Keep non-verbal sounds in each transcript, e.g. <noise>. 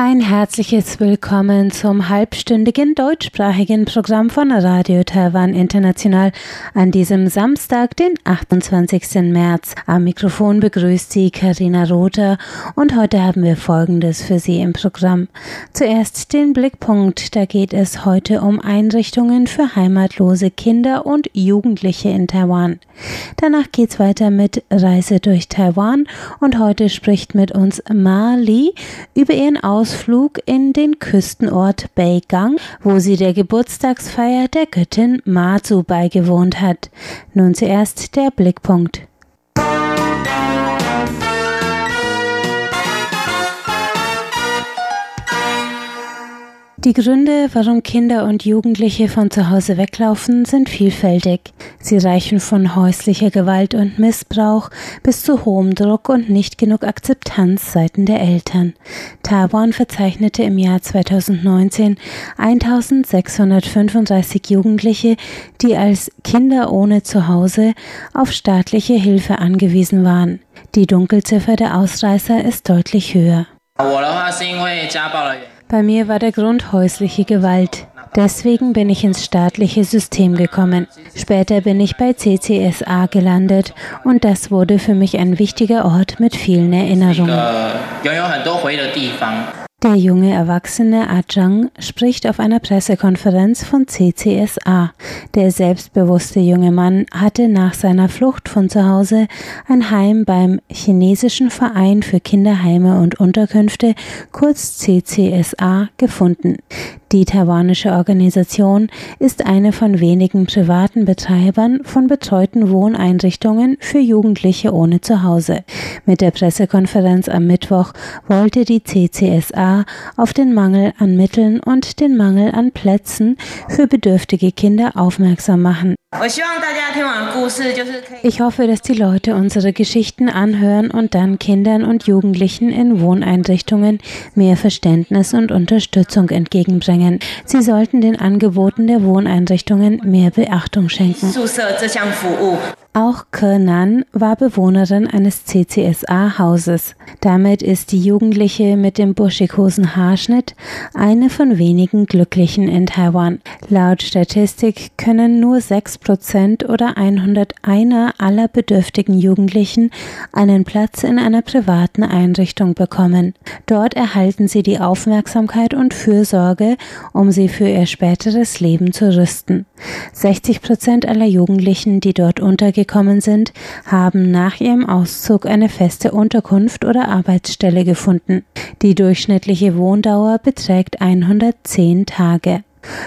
Ein herzliches Willkommen zum halbstündigen deutschsprachigen Programm von Radio Taiwan International an diesem Samstag, den 28. März. Am Mikrofon begrüßt Sie Karina Rother und heute haben wir Folgendes für Sie im Programm. Zuerst den Blickpunkt. Da geht es heute um Einrichtungen für heimatlose Kinder und Jugendliche in Taiwan. Danach geht's weiter mit Reise durch Taiwan und heute spricht mit uns Ma Li über ihren Aus Ausflug in den Küstenort Beigang, wo sie der Geburtstagsfeier der Göttin Mazu beigewohnt hat. Nun zuerst der Blickpunkt. Die Gründe, warum Kinder und Jugendliche von zu Hause weglaufen, sind vielfältig. Sie reichen von häuslicher Gewalt und Missbrauch bis zu hohem Druck und nicht genug Akzeptanz seiten der Eltern. Taiwan verzeichnete im Jahr 2019 1635 Jugendliche, die als Kinder ohne Zuhause auf staatliche Hilfe angewiesen waren. Die Dunkelziffer der Ausreißer ist deutlich höher. Bei mir war der Grund häusliche Gewalt. Deswegen bin ich ins staatliche System gekommen. Später bin ich bei CCSA gelandet und das wurde für mich ein wichtiger Ort mit vielen Erinnerungen. Der junge Erwachsene Ajang spricht auf einer Pressekonferenz von CCSA. Der selbstbewusste junge Mann hatte nach seiner Flucht von zu Hause ein Heim beim chinesischen Verein für Kinderheime und Unterkünfte, kurz CCSA, gefunden. Die taiwanische Organisation ist eine von wenigen privaten Betreibern von betreuten Wohneinrichtungen für Jugendliche ohne Zuhause. Mit der Pressekonferenz am Mittwoch wollte die CCSA auf den Mangel an Mitteln und den Mangel an Plätzen für bedürftige Kinder aufmerksam machen. Ich hoffe, dass die Leute unsere Geschichten anhören und dann Kindern und Jugendlichen in Wohneinrichtungen mehr Verständnis und Unterstützung entgegenbringen. Sie sollten den Angeboten der Wohneinrichtungen mehr Beachtung schenken. Auch Kernan war Bewohnerin eines CCSA-Hauses. Damit ist die Jugendliche mit dem buschikosen Haarschnitt eine von wenigen Glücklichen in Taiwan. Laut Statistik können nur 6% oder 101 aller bedürftigen Jugendlichen einen Platz in einer privaten Einrichtung bekommen. Dort erhalten sie die Aufmerksamkeit und Fürsorge, um sie für ihr späteres Leben zu rüsten. 60% aller Jugendlichen, die dort untergekommen gekommen sind, haben nach ihrem Auszug eine feste Unterkunft oder Arbeitsstelle gefunden. Die durchschnittliche Wohndauer beträgt 110 Tage.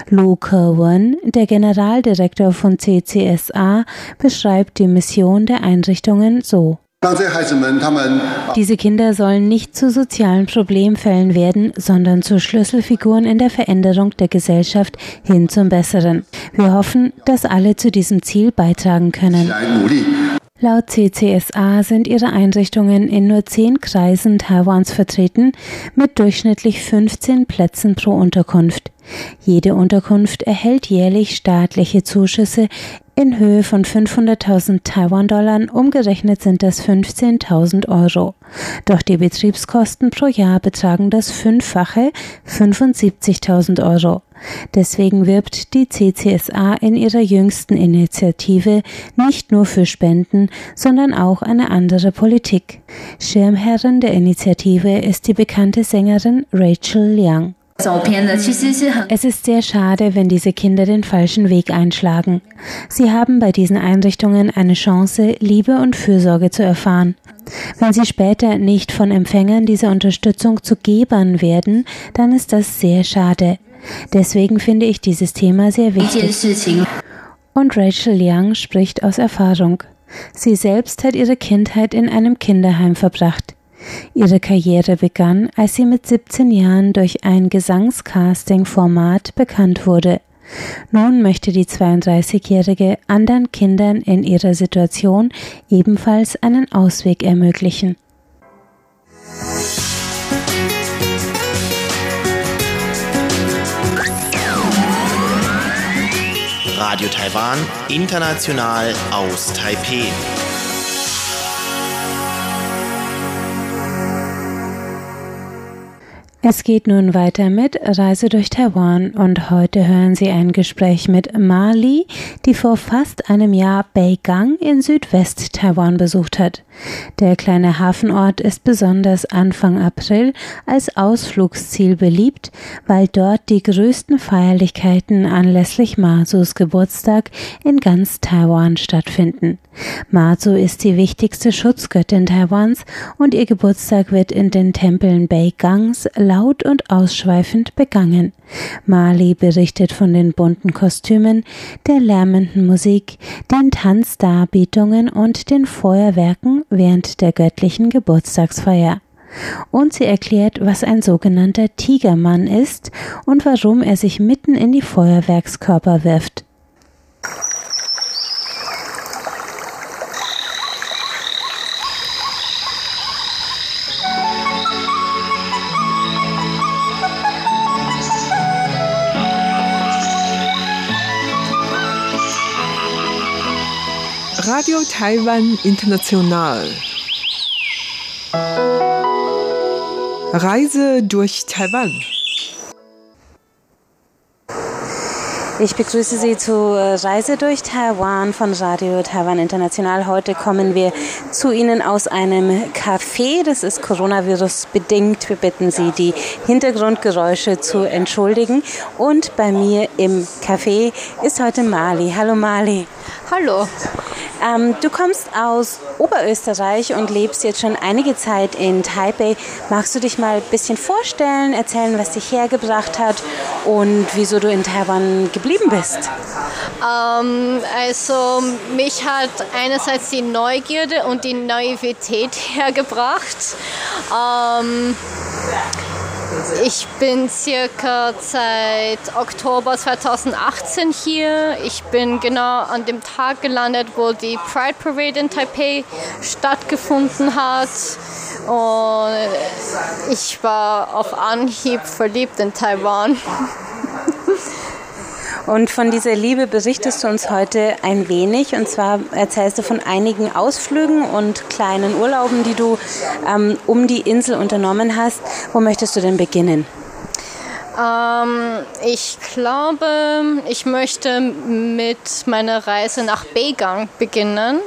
Lu Kerwin, der Generaldirektor von CCSA, beschreibt die Mission der Einrichtungen so. Diese Kinder sollen nicht zu sozialen Problemfällen werden, sondern zu Schlüsselfiguren in der Veränderung der Gesellschaft hin zum Besseren. Wir hoffen, dass alle zu diesem Ziel beitragen können. Laut CCSA sind ihre Einrichtungen in nur zehn Kreisen Taiwans vertreten, mit durchschnittlich 15 Plätzen pro Unterkunft. Jede Unterkunft erhält jährlich staatliche Zuschüsse in Höhe von 500.000 Taiwan-Dollar, umgerechnet sind das 15.000 Euro. Doch die Betriebskosten pro Jahr betragen das Fünffache, 75.000 Euro. Deswegen wirbt die CCSA in ihrer jüngsten Initiative nicht nur für Spenden, sondern auch eine andere Politik. Schirmherrin der Initiative ist die bekannte Sängerin Rachel Liang. Es ist sehr schade, wenn diese Kinder den falschen Weg einschlagen. Sie haben bei diesen Einrichtungen eine Chance, Liebe und Fürsorge zu erfahren. Wenn sie später nicht von Empfängern dieser Unterstützung zu Gebern werden, dann ist das sehr schade. Deswegen finde ich dieses Thema sehr wichtig. Und Rachel Young spricht aus Erfahrung. Sie selbst hat ihre Kindheit in einem Kinderheim verbracht. Ihre Karriere begann, als sie mit 17 Jahren durch ein Gesangscasting-Format bekannt wurde. Nun möchte die 32-Jährige anderen Kindern in ihrer Situation ebenfalls einen Ausweg ermöglichen. Radio Taiwan, international aus Taipeh. Es geht nun weiter mit Reise durch Taiwan und heute hören Sie ein Gespräch mit Mali, die vor fast einem Jahr Beigang in Südwest-Taiwan besucht hat. Der kleine Hafenort ist besonders Anfang April als Ausflugsziel beliebt, weil dort die größten Feierlichkeiten anlässlich Masus Geburtstag in ganz Taiwan stattfinden. Mazu ist die wichtigste Schutzgöttin Taiwans und ihr Geburtstag wird in den Tempeln Beigangs laut und ausschweifend begangen. Mali berichtet von den bunten Kostümen, der lärmenden Musik, den Tanzdarbietungen und den Feuerwerken während der göttlichen Geburtstagsfeier. Und sie erklärt, was ein sogenannter Tigermann ist und warum er sich mitten in die Feuerwerkskörper wirft. Radio Taiwan International. Reise durch Taiwan. Ich begrüße Sie zu Reise durch Taiwan von Radio Taiwan International. Heute kommen wir zu Ihnen aus einem Café. Das ist Coronavirus bedingt. Wir bitten Sie, die Hintergrundgeräusche zu entschuldigen. Und bei mir im Café ist heute Mali. Hallo Mali. Hallo. Ähm, du kommst aus Oberösterreich und lebst jetzt schon einige Zeit in Taipei. Magst du dich mal ein bisschen vorstellen, erzählen, was dich hergebracht hat und wieso du in Taiwan geblieben bist? Ähm, also mich hat einerseits die Neugierde und die Naivität <laughs> hergebracht. Ähm, ich bin circa seit Oktober 2018 hier. Ich bin genau an dem Tag gelandet, wo die Pride Parade in Taipei stattgefunden hat. Und ich war auf Anhieb verliebt in Taiwan. Und von dieser Liebe berichtest du uns heute ein wenig. Und zwar erzählst du von einigen Ausflügen und kleinen Urlauben, die du ähm, um die Insel unternommen hast. Wo möchtest du denn beginnen? Ähm, ich glaube, ich möchte mit meiner Reise nach Beigang beginnen.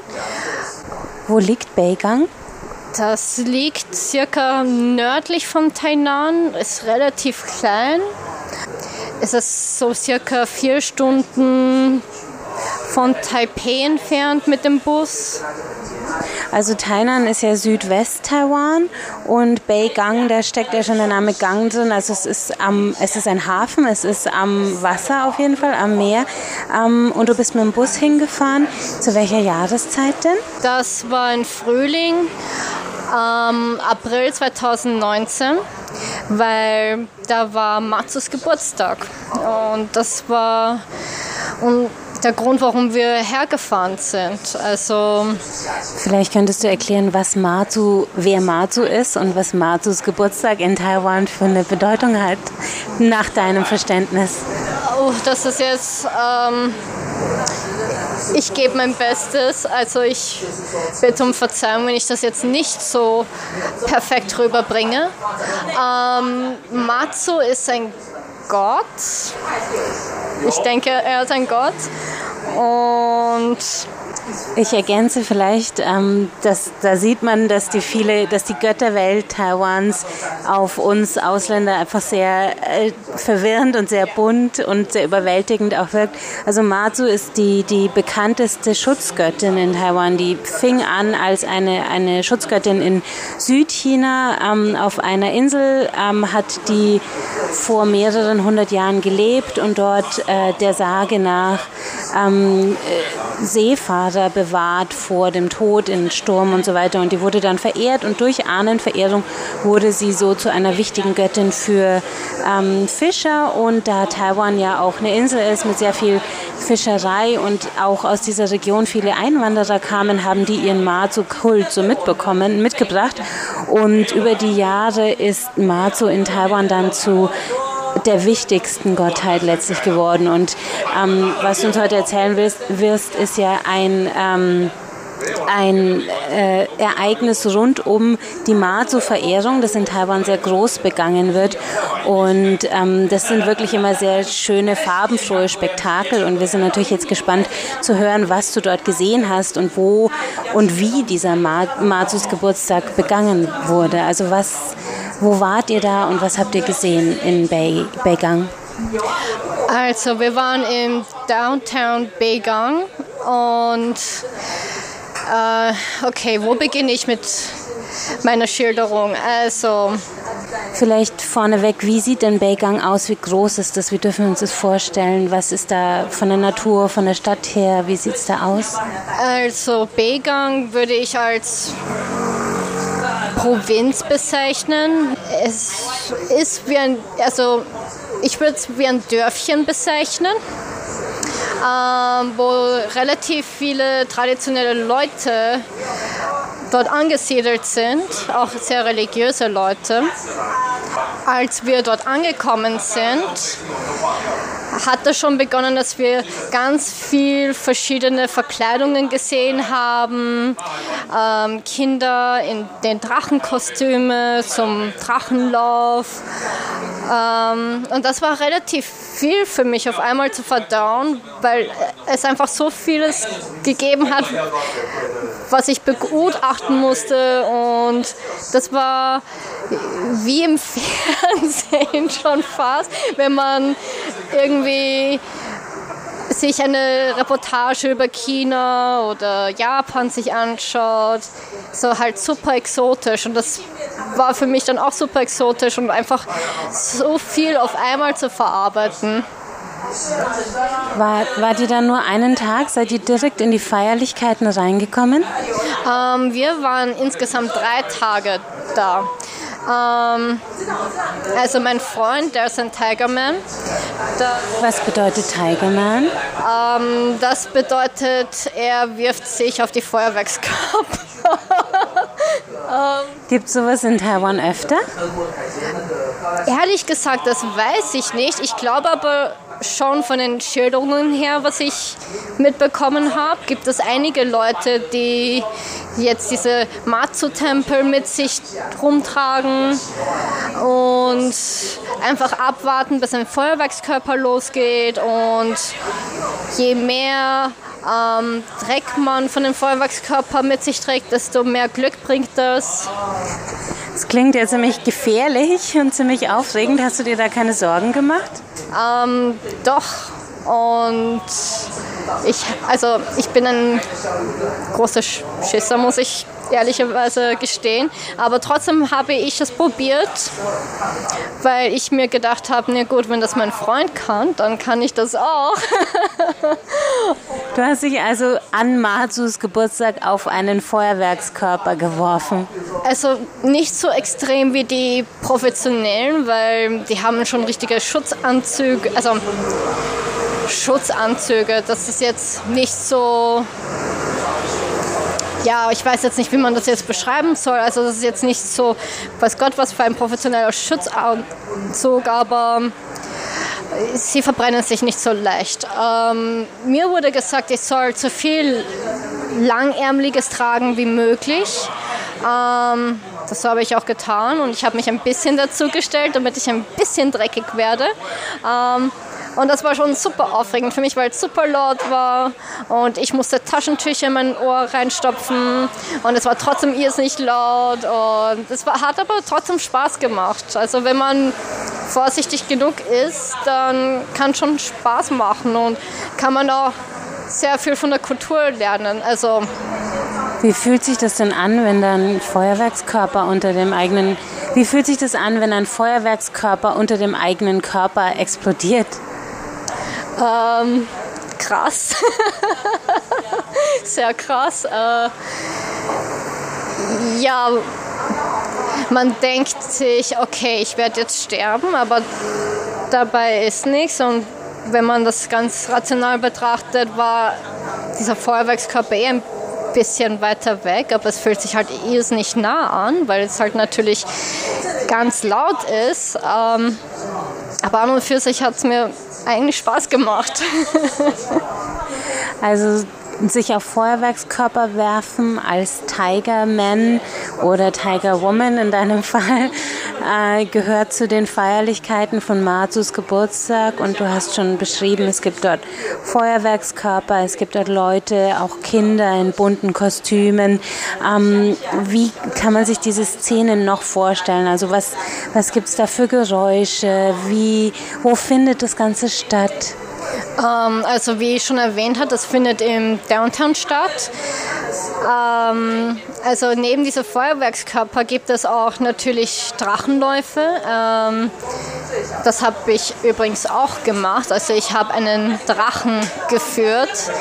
Wo liegt Beigang? Das liegt circa nördlich von Tainan, ist relativ klein ist es so circa vier Stunden von Taipei entfernt mit dem Bus. Also Tainan ist ja Südwest-Taiwan und Beigang, da steckt ja schon der Name Gang drin. Also es ist, am, es ist ein Hafen, es ist am Wasser auf jeden Fall, am Meer. Ähm, und du bist mit dem Bus hingefahren. Zu welcher Jahreszeit denn? Das war im Frühling, ähm, April 2019 weil da war Matsus Geburtstag. Und das war und der Grund, warum wir hergefahren sind. Also Vielleicht könntest du erklären, was Matsu, wer Matsu ist und was Matsus Geburtstag in Taiwan für eine Bedeutung hat, nach deinem Verständnis. Oh, das ist jetzt. Ähm, ich gebe mein Bestes. Also ich bitte um Verzeihung, wenn ich das jetzt nicht so perfekt rüberbringe. Ähm, Matsu ist ein Gott. Ich denke, er ist ein Gott. Und ich ergänze vielleicht, ähm, dass da sieht man, dass die viele, dass die Götterwelt Taiwans auf uns Ausländer einfach sehr äh, verwirrend und sehr bunt und sehr überwältigend auch wirkt. Also Matsu ist die, die bekannteste Schutzgöttin in Taiwan. Die fing an als eine, eine Schutzgöttin in Südchina ähm, auf einer Insel, ähm, hat die vor mehreren hundert Jahren gelebt und dort äh, der Sage nach Seefahrer bewahrt vor dem Tod in Sturm und so weiter. Und die wurde dann verehrt und durch Ahnenverehrung wurde sie so zu einer wichtigen Göttin für ähm, Fischer. Und da Taiwan ja auch eine Insel ist mit sehr viel Fischerei und auch aus dieser Region viele Einwanderer kamen, haben die ihren Mazu-Kult so mitbekommen, mitgebracht. Und über die Jahre ist Mazu in Taiwan dann zu der wichtigsten Gottheit letztlich geworden. Und ähm, was du uns heute erzählen wirst, wirst ist ja ein ähm, ein äh, Ereignis rund um die Mazu-Verehrung, das in Taiwan sehr groß begangen wird. Und ähm, das sind wirklich immer sehr schöne, farbenfrohe Spektakel. Und wir sind natürlich jetzt gespannt zu hören, was du dort gesehen hast und wo und wie dieser Ma Mazus Geburtstag begangen wurde. Also was, wo wart ihr da und was habt ihr gesehen in Bei Beigang? Also wir waren im Downtown Beigang und äh, okay, wo beginne ich mit meiner Schilderung? Also. Vielleicht vorneweg, wie sieht denn Beigang aus? Wie groß ist das? Wie dürfen wir uns das vorstellen? Was ist da von der Natur, von der Stadt her? Wie sieht es da aus? Also Beigang würde ich als Provinz bezeichnen. Es ist wie ein, also ich würde es wie ein Dörfchen bezeichnen ähm, wo relativ viele traditionelle Leute dort angesiedelt sind, auch sehr religiöse Leute. Als wir dort angekommen sind, hat es schon begonnen, dass wir ganz viel verschiedene Verkleidungen gesehen haben. Ähm, Kinder in den Drachenkostümen zum Drachenlauf. Ähm, und das war relativ viel für mich auf einmal zu verdauen, weil es einfach so vieles gegeben hat, was ich begutachten musste. Und das war wie im <laughs> Fernsehen schon fast, wenn man irgendwie sich eine Reportage über China oder Japan sich anschaut, so halt super exotisch. Und das war für mich dann auch super exotisch und einfach so viel auf einmal zu verarbeiten. War, wart ihr dann nur einen Tag? Seid ihr direkt in die Feierlichkeiten reingekommen? Ähm, wir waren insgesamt drei Tage da. Ähm, also mein Freund, der ist ein Tigerman. Was bedeutet Tigerman? Ähm, das bedeutet, er wirft sich auf die Feuerwerkskörper. Ähm, Gibt sowas in Taiwan öfter? Ehrlich gesagt, das weiß ich nicht. Ich glaube aber schon von den Schilderungen her, was ich mitbekommen habe, gibt es einige Leute, die jetzt diese Matsu-Tempel mit sich rumtragen und einfach abwarten, bis ein Feuerwerkskörper losgeht und je mehr ähm, Dreck man von dem Feuerwerkskörper mit sich trägt, desto mehr Glück bringt das. Das klingt ja ziemlich gefährlich und ziemlich aufregend. Hast du dir da keine Sorgen gemacht? Ähm, doch. Und ich, also ich bin ein großer Schisser, muss ich ehrlicherweise gestehen. Aber trotzdem habe ich es probiert, weil ich mir gedacht habe, na gut, wenn das mein Freund kann, dann kann ich das auch. <laughs> du hast dich also an Matsus Geburtstag auf einen Feuerwerkskörper geworfen. Also nicht so extrem wie die professionellen, weil die haben schon richtige Schutzanzüge, also Schutzanzüge. Das ist jetzt nicht so ja, ich weiß jetzt nicht, wie man das jetzt beschreiben soll. Also das ist jetzt nicht so, weiß Gott, was für ein professioneller Schutzanzug, aber sie verbrennen sich nicht so leicht. Ähm, mir wurde gesagt, ich soll so viel Langärmliches tragen wie möglich. Ähm, das habe ich auch getan und ich habe mich ein bisschen dazu gestellt, damit ich ein bisschen dreckig werde. Ähm, und das war schon super aufregend für mich, weil es super laut war und ich musste Taschentücher in mein Ohr reinstopfen und es war trotzdem irrsinnig laut und es war, hat aber trotzdem Spaß gemacht. Also wenn man vorsichtig genug ist, dann kann schon Spaß machen und kann man auch sehr viel von der Kultur lernen. Also wie fühlt sich das denn an, wenn dann Feuerwerkskörper unter dem eigenen Wie fühlt sich das an, wenn ein Feuerwerkskörper unter dem eigenen Körper explodiert? Ähm, krass. <laughs> Sehr krass. Äh, ja, man denkt sich, okay, ich werde jetzt sterben, aber dabei ist nichts. Und wenn man das ganz rational betrachtet, war dieser Feuerwerkskörper eh ein bisschen weiter weg, aber es fühlt sich halt nicht nah an, weil es halt natürlich ganz laut ist. Ähm, aber an und für sich hat es mir eigentlich Spaß gemacht. <laughs> also sich auf Feuerwerkskörper werfen als Tiger Man oder Tiger Woman in deinem <laughs> Fall äh, gehört zu den Feierlichkeiten von Matsus Geburtstag und du hast schon beschrieben, es gibt dort Feuerwerkskörper, es gibt dort Leute, auch Kinder in bunten Kostümen. Ähm, wie kann man sich diese Szenen noch vorstellen? Also was, was gibt es da für Geräusche? Wie, wo findet das Ganze statt? Ähm, also wie ich schon erwähnt habe, das findet im Downtown statt. Ähm, also neben dieser Feuerwerkskörper gibt es auch natürlich Drachenläufe. Ähm, das habe ich übrigens auch gemacht. Also ich habe einen Drachen geführt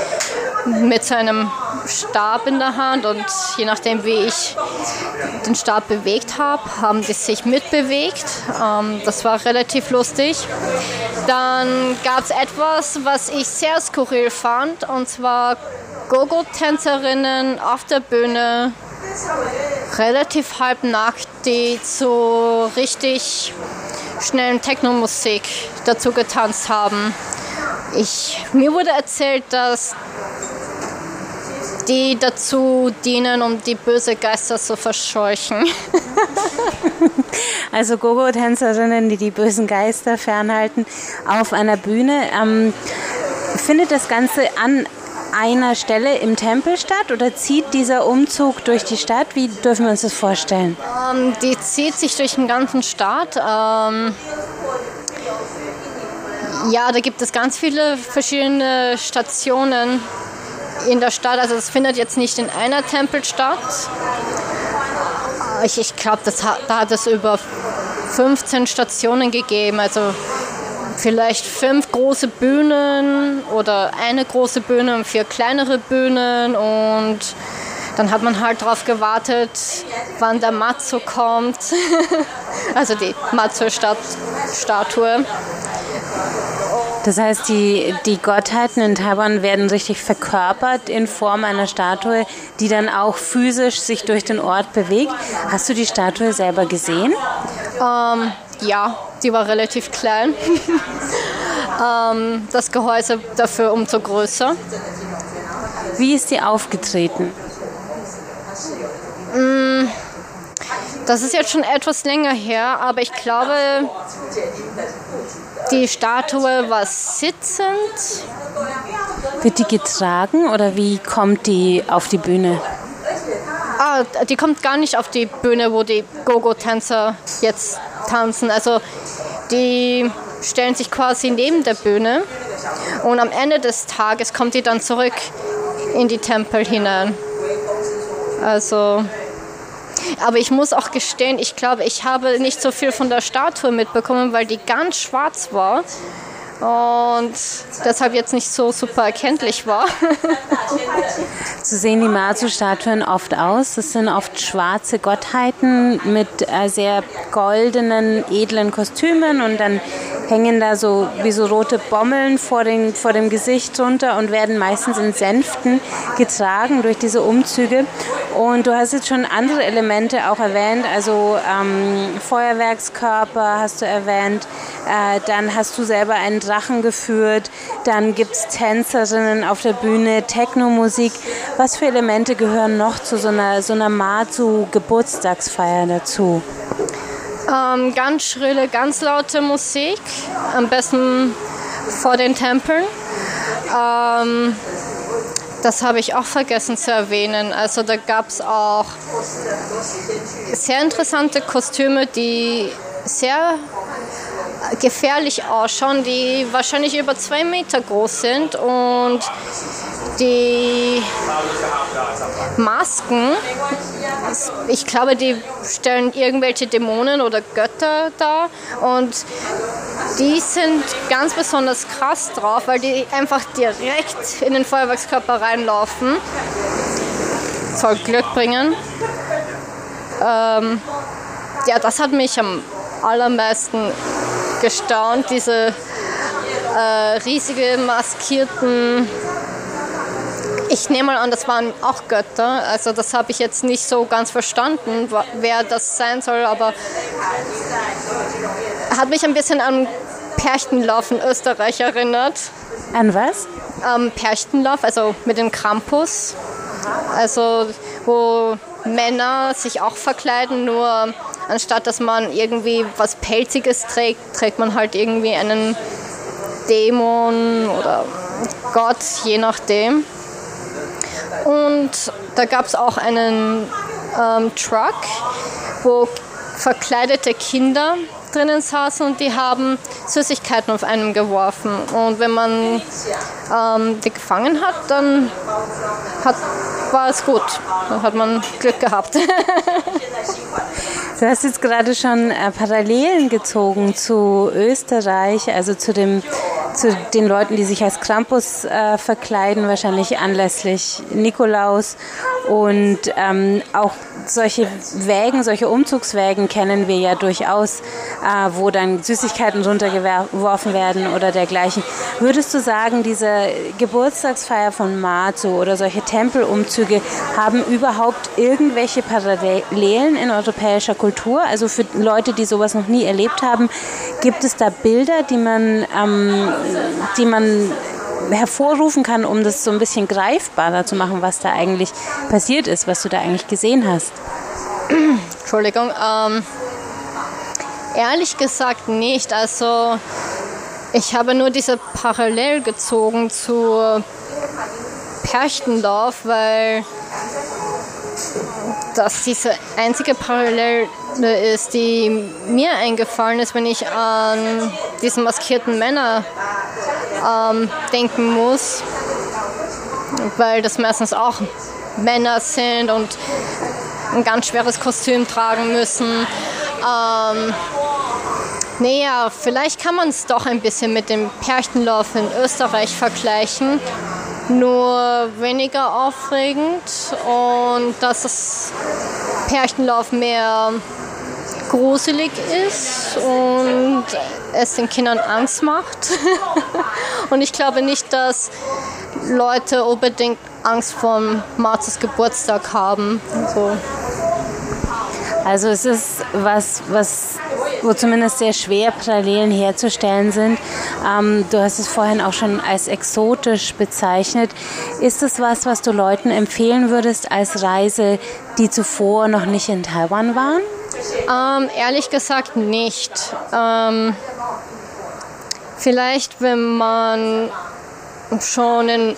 mit seinem Stab in der Hand und je nachdem, wie ich den Stab bewegt habe, haben die sich mitbewegt. Ähm, das war relativ lustig. Dann gab es etwas, was ich sehr skurril fand, und zwar Gogo-Tänzerinnen auf der Bühne, relativ halbnackt, die zu richtig schnellen Techno-Musik dazu getanzt haben. Ich, mir wurde erzählt, dass die dazu dienen, um die böse Geister zu verscheuchen. <laughs> also Gogo-Tänzerinnen, die die bösen Geister fernhalten, auf einer Bühne. Ähm, findet das Ganze an einer Stelle im Tempel statt oder zieht dieser Umzug durch die Stadt? Wie dürfen wir uns das vorstellen? Ähm, die zieht sich durch den ganzen Staat. Ähm, ja, da gibt es ganz viele verschiedene Stationen in der Stadt. Also es findet jetzt nicht in einer Tempel statt. Ich, ich glaube, da hat es über 15 Stationen gegeben. Also vielleicht fünf große Bühnen oder eine große Bühne und vier kleinere Bühnen und dann hat man halt darauf gewartet, wann der Matzo kommt, <laughs> also die Matzo-Statue. Das heißt, die, die Gottheiten in Taiwan werden richtig verkörpert in Form einer Statue, die dann auch physisch sich durch den Ort bewegt. Hast du die Statue selber gesehen? Ähm, ja, die war relativ klein. <laughs> ähm, das Gehäuse dafür umso größer. Wie ist die aufgetreten? Mm, das ist jetzt schon etwas länger her, aber ich glaube, die Statue war sitzend. Wird die getragen oder wie kommt die auf die Bühne? Ah, die kommt gar nicht auf die Bühne, wo die Gogo-Tänzer jetzt tanzen. Also die stellen sich quasi neben der Bühne und am Ende des Tages kommt die dann zurück in die Tempel hinein. Also aber ich muss auch gestehen, ich glaube, ich habe nicht so viel von der Statue mitbekommen, weil die ganz schwarz war und deshalb jetzt nicht so super erkenntlich war. <laughs> so sehen die Mazu-Statuen oft aus. Das sind oft schwarze Gottheiten mit äh, sehr goldenen, edlen Kostümen und dann hängen da so wie so rote Bommeln vor, den, vor dem Gesicht runter und werden meistens in Sänften getragen durch diese Umzüge. Und du hast jetzt schon andere Elemente auch erwähnt, also ähm, Feuerwerkskörper hast du erwähnt, äh, dann hast du selber einen Drachen geführt, dann gibt es Tänzerinnen auf der Bühne, Techno-Musik. Was für Elemente gehören noch zu so einer, so einer Matsu-Geburtstagsfeier dazu? Ähm, ganz schrille, ganz laute Musik, am besten vor den Tempeln. Ähm, das habe ich auch vergessen zu erwähnen. Also da gab es auch sehr interessante Kostüme, die sehr gefährlich ausschauen, die wahrscheinlich über zwei Meter groß sind und die Masken, ich glaube, die stellen irgendwelche Dämonen oder Götter dar und die sind ganz besonders krass drauf, weil die einfach direkt in den Feuerwerkskörper reinlaufen. Soll Glück bringen. Ähm, ja, das hat mich am allermeisten gestaunt, diese äh, riesige maskierten ich nehme mal an, das waren auch Götter. Also das habe ich jetzt nicht so ganz verstanden, wer das sein soll, aber hat mich ein bisschen an Perchtenlauf in Österreich erinnert. An was? Ähm, Perchtenlauf, also mit dem Krampus. Also wo Männer sich auch verkleiden, nur anstatt dass man irgendwie was Pelziges trägt, trägt man halt irgendwie einen Dämon oder Gott, je nachdem. Und da gab es auch einen ähm, Truck, wo verkleidete Kinder drinnen saßen und die haben Süßigkeiten auf einem geworfen. Und wenn man ähm, die gefangen hat, dann hat, war es gut. Dann hat man Glück gehabt. Du hast jetzt gerade schon äh, Parallelen gezogen zu Österreich, also zu dem zu den Leuten, die sich als Krampus äh, verkleiden, wahrscheinlich anlässlich Nikolaus. Und ähm, auch solche Wägen, solche Umzugswägen kennen wir ja durchaus, äh, wo dann Süßigkeiten runtergeworfen werden oder dergleichen. Würdest du sagen, diese Geburtstagsfeier von Matsu oder solche Tempelumzüge haben überhaupt irgendwelche Parallelen in europäischer Kultur? Also für Leute, die sowas noch nie erlebt haben, gibt es da Bilder, die man ähm, die man hervorrufen kann, um das so ein bisschen greifbarer zu machen, was da eigentlich passiert ist, was du da eigentlich gesehen hast? Entschuldigung. Ähm, ehrlich gesagt nicht. Also ich habe nur diese Parallel gezogen zu Perchtendorf, weil das diese einzige Parallele ist, die mir eingefallen ist, wenn ich an diese maskierten Männer ähm, denken muss, weil das meistens auch Männer sind und ein ganz schweres Kostüm tragen müssen. Ähm, naja, vielleicht kann man es doch ein bisschen mit dem Pärchenlauf in Österreich vergleichen, nur weniger aufregend und dass das Pärchenlauf mehr gruselig ist und es den Kindern Angst macht. <laughs> und ich glaube nicht, dass Leute unbedingt Angst vor Marzes Geburtstag haben. So. Also es ist was, was wo zumindest sehr schwer Parallelen herzustellen sind. Ähm, du hast es vorhin auch schon als exotisch bezeichnet. Ist es was, was du Leuten empfehlen würdest als Reise, die zuvor noch nicht in Taiwan waren? Ähm, ehrlich gesagt nicht. Ähm, vielleicht, wenn man schon in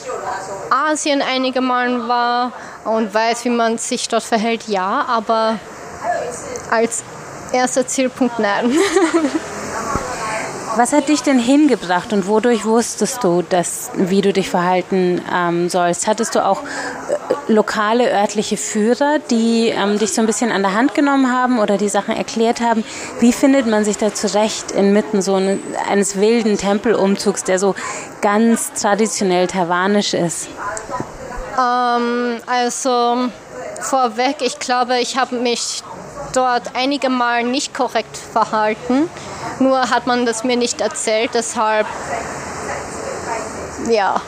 Asien einige Malen war und weiß, wie man sich dort verhält, ja, aber als erster Zielpunkt nein. <laughs> Was hat dich denn hingebracht und wodurch wusstest du, dass, wie du dich verhalten ähm, sollst? Hattest du auch äh, lokale örtliche Führer, die ähm, dich so ein bisschen an der Hand genommen haben oder die Sachen erklärt haben? Wie findet man sich da zurecht inmitten so eine, eines wilden Tempelumzugs, der so ganz traditionell taiwanisch ist? Ähm, also vorweg, ich glaube, ich habe mich dort einige Mal nicht korrekt verhalten. Nur hat man das mir nicht erzählt, deshalb ja,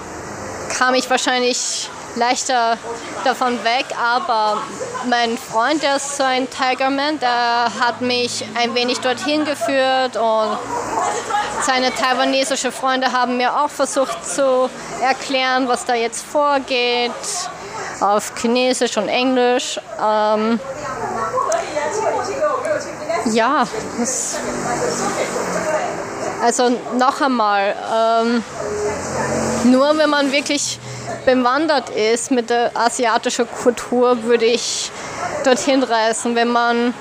kam ich wahrscheinlich leichter davon weg, aber mein Freund, der ist so ein Tigerman, der hat mich ein wenig dorthin geführt und seine taiwanesischen Freunde haben mir auch versucht zu erklären, was da jetzt vorgeht, auf Chinesisch und Englisch. Ähm, ja, das, also noch einmal, ähm, nur wenn man wirklich bewandert ist mit der asiatischen Kultur, würde ich dorthin reisen. Wenn man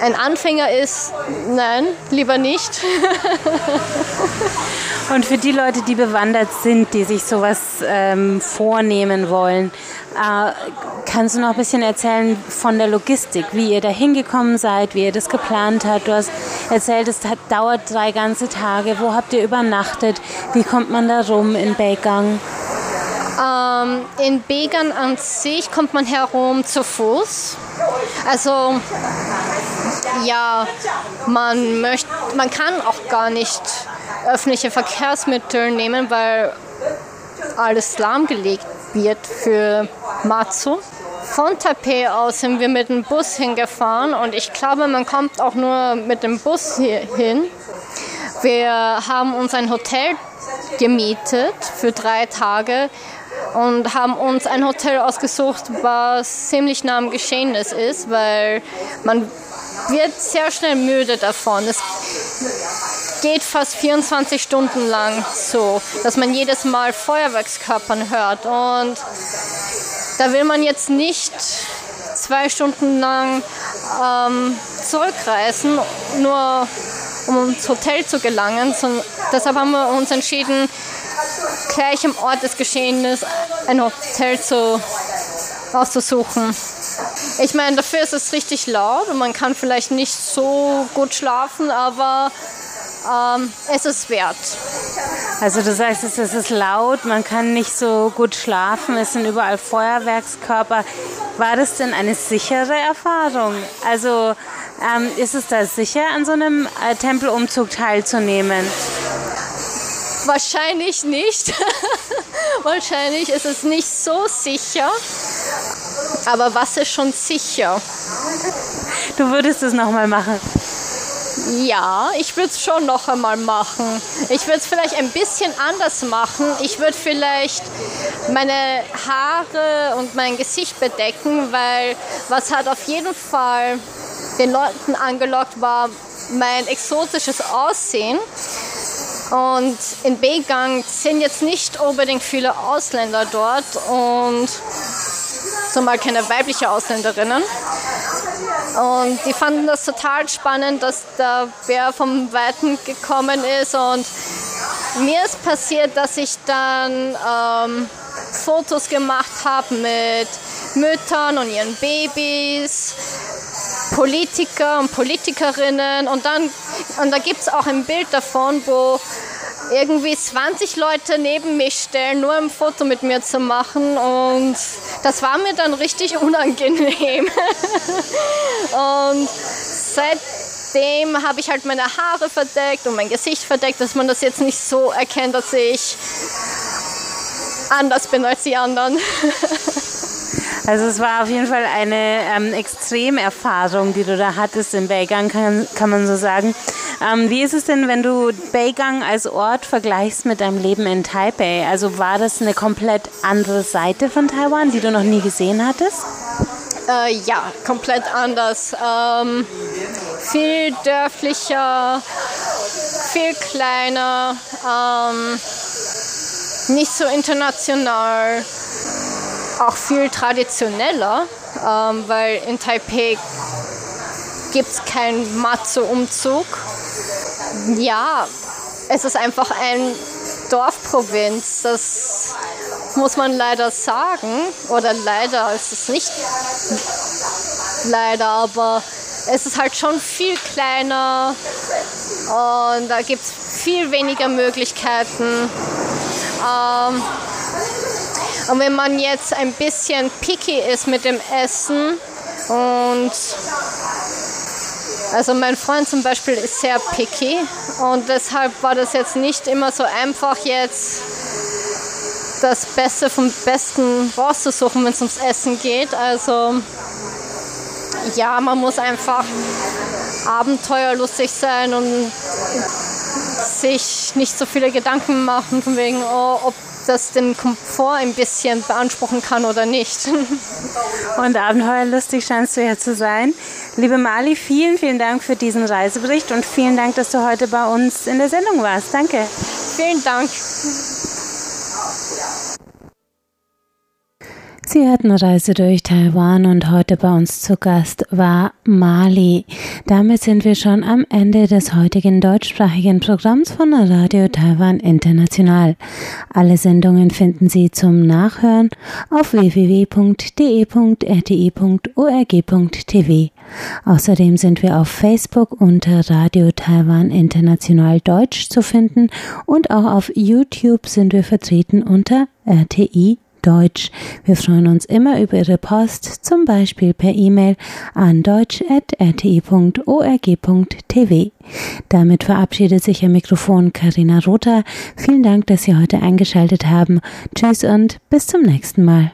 ein Anfänger ist, nein, lieber nicht. <laughs> Und für die Leute, die bewandert sind, die sich sowas ähm, vornehmen wollen, äh, kannst du noch ein bisschen erzählen von der Logistik, wie ihr da hingekommen seid, wie ihr das geplant habt? Du hast erzählt, es hat, dauert drei ganze Tage. Wo habt ihr übernachtet? Wie kommt man da rum in Beigang? Ähm, in Began an sich kommt man herum zu Fuß. Also ja, man möchte, man kann auch gar nicht öffentliche Verkehrsmittel nehmen, weil alles lahmgelegt wird für Matsu. Von Taipei aus sind wir mit dem Bus hingefahren und ich glaube, man kommt auch nur mit dem Bus hier hin, Wir haben uns ein Hotel gemietet für drei Tage und haben uns ein Hotel ausgesucht, was ziemlich nah am Geschehnis ist, weil man wird sehr schnell müde davon. Es geht fast 24 Stunden lang so, dass man jedes Mal Feuerwerkskörpern hört. Und da will man jetzt nicht zwei Stunden lang ähm, zurückreisen, nur um ins Hotel zu gelangen. So, deshalb haben wir uns entschieden, gleich am Ort des Geschehens ein Hotel zu, auszusuchen. Ich meine, dafür ist es richtig laut und man kann vielleicht nicht so gut schlafen, aber ähm, es ist wert. Also du sagst, es ist laut, man kann nicht so gut schlafen, es sind überall Feuerwerkskörper. War das denn eine sichere Erfahrung? Also ähm, ist es da sicher, an so einem äh, Tempelumzug teilzunehmen? Wahrscheinlich nicht. <laughs> Wahrscheinlich ist es nicht so sicher. Aber was ist schon sicher? Du würdest es nochmal machen. Ja, ich würde es schon noch einmal machen. Ich würde es vielleicht ein bisschen anders machen. Ich würde vielleicht meine Haare und mein Gesicht bedecken, weil was hat auf jeden Fall den Leuten angelockt war mein exotisches Aussehen. Und in Begang sind jetzt nicht unbedingt viele Ausländer dort und zumal keine weibliche Ausländerinnen. Und die fanden das total spannend, dass der Bär vom Weiten gekommen ist. Und mir ist passiert, dass ich dann ähm, Fotos gemacht habe mit Müttern und ihren Babys, Politiker und Politikerinnen. Und dann und da gibt es auch ein Bild davon, wo irgendwie 20 Leute neben mich stellen, nur ein Foto mit mir zu machen. Und das war mir dann richtig unangenehm. <laughs> und seitdem habe ich halt meine Haare verdeckt und mein Gesicht verdeckt, dass man das jetzt nicht so erkennt, dass ich anders bin als die anderen. <laughs> Also es war auf jeden Fall eine ähm, Extremerfahrung, die du da hattest in Beigang, kann, kann man so sagen. Ähm, wie ist es denn, wenn du Beigang als Ort vergleichst mit deinem Leben in Taipei? Also war das eine komplett andere Seite von Taiwan, die du noch nie gesehen hattest? Äh, ja, komplett anders. Ähm, viel dörflicher, viel kleiner, ähm, nicht so international auch viel traditioneller, ähm, weil in Taipei gibt es keinen Matzo-Umzug. Ja, es ist einfach ein Dorfprovinz, das muss man leider sagen. Oder leider ist es nicht leider, aber es ist halt schon viel kleiner und da gibt es viel weniger Möglichkeiten. Ähm, und wenn man jetzt ein bisschen picky ist mit dem Essen und also mein Freund zum Beispiel ist sehr picky und deshalb war das jetzt nicht immer so einfach jetzt das Beste vom Besten rauszusuchen, wenn es ums Essen geht. Also ja, man muss einfach abenteuerlustig sein und sich nicht so viele Gedanken machen von wegen, oh, ob das den Komfort ein bisschen beanspruchen kann oder nicht. <laughs> Und abenteuerlustig scheinst du ja zu sein. Liebe Mali, vielen, vielen Dank für diesen Reisebericht und vielen Dank, dass du heute bei uns in der Sendung warst. Danke. Vielen Dank. Sie hatten Reise durch Taiwan und heute bei uns zu Gast war Mali. Damit sind wir schon am Ende des heutigen deutschsprachigen Programms von Radio Taiwan International. Alle Sendungen finden Sie zum Nachhören auf www.de.rti.org.tv. Außerdem sind wir auf Facebook unter Radio Taiwan International Deutsch zu finden und auch auf YouTube sind wir vertreten unter RTI Deutsch. Wir freuen uns immer über Ihre Post, zum Beispiel per E-Mail an deutsch.rti.org.tv. Damit verabschiedet sich am Mikrofon Karina Rother. Vielen Dank, dass Sie heute eingeschaltet haben. Tschüss und bis zum nächsten Mal.